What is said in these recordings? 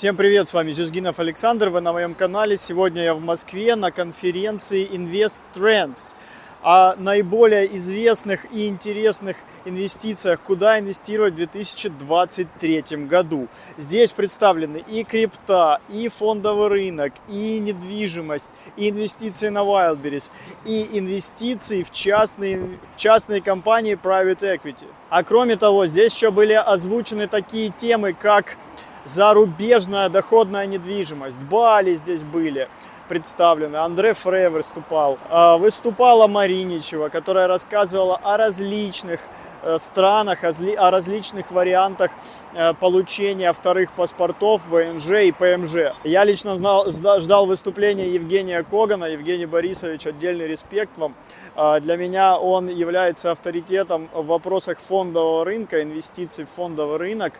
Всем привет, с вами Зюзгинов Александр, вы на моем канале. Сегодня я в Москве на конференции Invest Trends о наиболее известных и интересных инвестициях, куда инвестировать в 2023 году. Здесь представлены и крипта, и фондовый рынок, и недвижимость, и инвестиции на Wildberries, и инвестиции в частные, в частные компании Private Equity. А кроме того, здесь еще были озвучены такие темы, как зарубежная доходная недвижимость. Бали здесь были представлены, Андре Фре выступал. А, Выступала Мариничева, которая рассказывала о различных э, странах, о зли- о различных вариантах э, получения вторых паспортов ВНЖ и ПМЖ. Я лично знал, ждал выступления Евгения Когана. Евгений Борисович, отдельный респект вам. А, Для меня он является авторитетом в вопросах фондового рынка, инвестиций в фондовый рынок.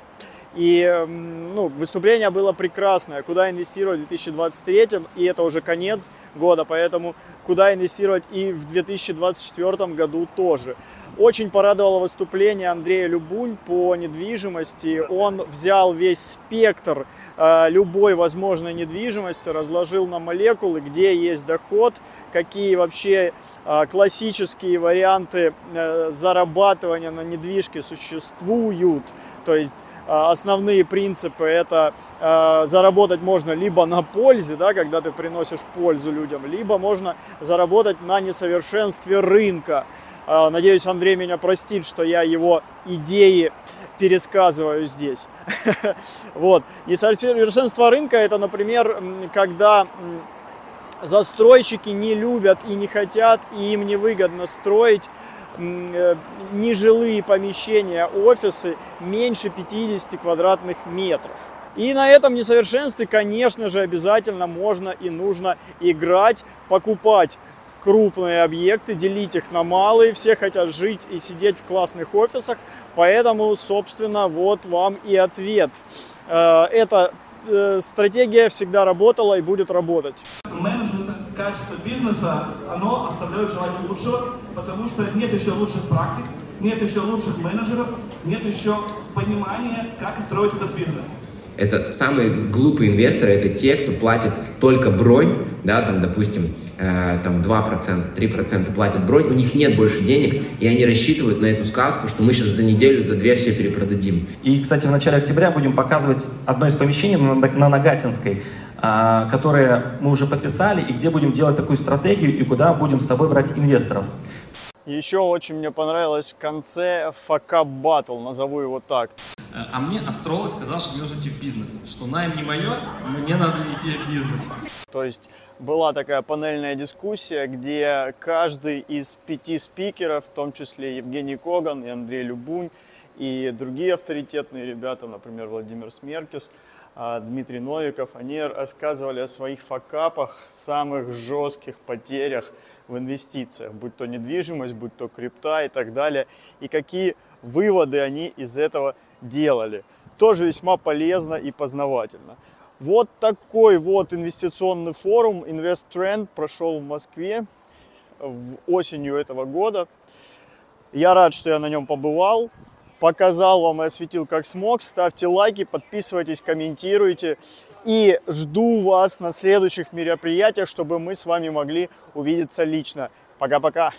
И м, ну, выступление было прекрасное. Куда инвестировать в 2023, и это уже конец года, поэтому куда инвестировать и в 2024 году тоже. Очень порадовало выступление Андрея Любунь по недвижимости. Он взял весь спектр э, любой возможной недвижимости, разложил на молекулы, где есть доход, какие вообще э, классические варианты э, зарабатывания на недвижке существуют. То есть основные принципы это э, заработать можно либо на пользе, да, когда ты приносишь пользу людям, либо можно заработать на несовершенстве рынка. Э, надеюсь, Андрей меня простит, что я его идеи пересказываю здесь. Вот. Несовершенство рынка это, например, когда застройщики не любят и не хотят, и им невыгодно строить э, нежилые помещения, офисы меньше 50 квадратных метров. И на этом несовершенстве, конечно же, обязательно можно и нужно играть, покупать крупные объекты, делить их на малые, все хотят жить и сидеть в классных офисах, поэтому, собственно, вот вам и ответ. Э, Эта э, стратегия всегда работала и будет работать. менеджмента, качество бизнеса, оно оставляет желать лучшего, потому что нет еще лучших практик, нет еще лучших менеджеров, нет еще понимания, как строить этот бизнес. Это самые глупые инвесторы, это те, кто платит только бронь, да, там, допустим, э, там 2%, 3% платят бронь, у них нет больше денег, и они рассчитывают на эту сказку, что мы сейчас за неделю, за две все перепродадим. И, кстати, в начале октября будем показывать одно из помещений на на Нагатинской, а, которое мы уже подписали, и где будем делать такую стратегию, и куда будем с собой брать инвесторов. Еще очень мне понравилось в конце факап батл, назову его так. А мне астролог сказал, что мне нужно идти в бизнес. Что найм не мое, мне надо идти в бизнес. То есть была такая панельная дискуссия, где каждый из пяти спикеров, в том числе Евгений Коган и Андрей Любунь, и другие авторитетные ребята, например, Владимир Смеркис, а, Дмитрий Новиков, они рассказывали о своих факапах, самых жестких потерях в инвестициях, будь то недвижимость, будь то крипта и так далее, и какие выводы они из этого делали. Тоже весьма полезно и познавательно. Вот такой вот инвестиционный форум Invest Trend прошел в Москве осенью этого года. Я рад, что я на нем побывал. Показал вам и осветил как смог. Ставьте лайки, подписывайтесь, комментируйте. И жду вас на следующих мероприятиях, чтобы мы с вами могли увидеться лично. Пока-пока.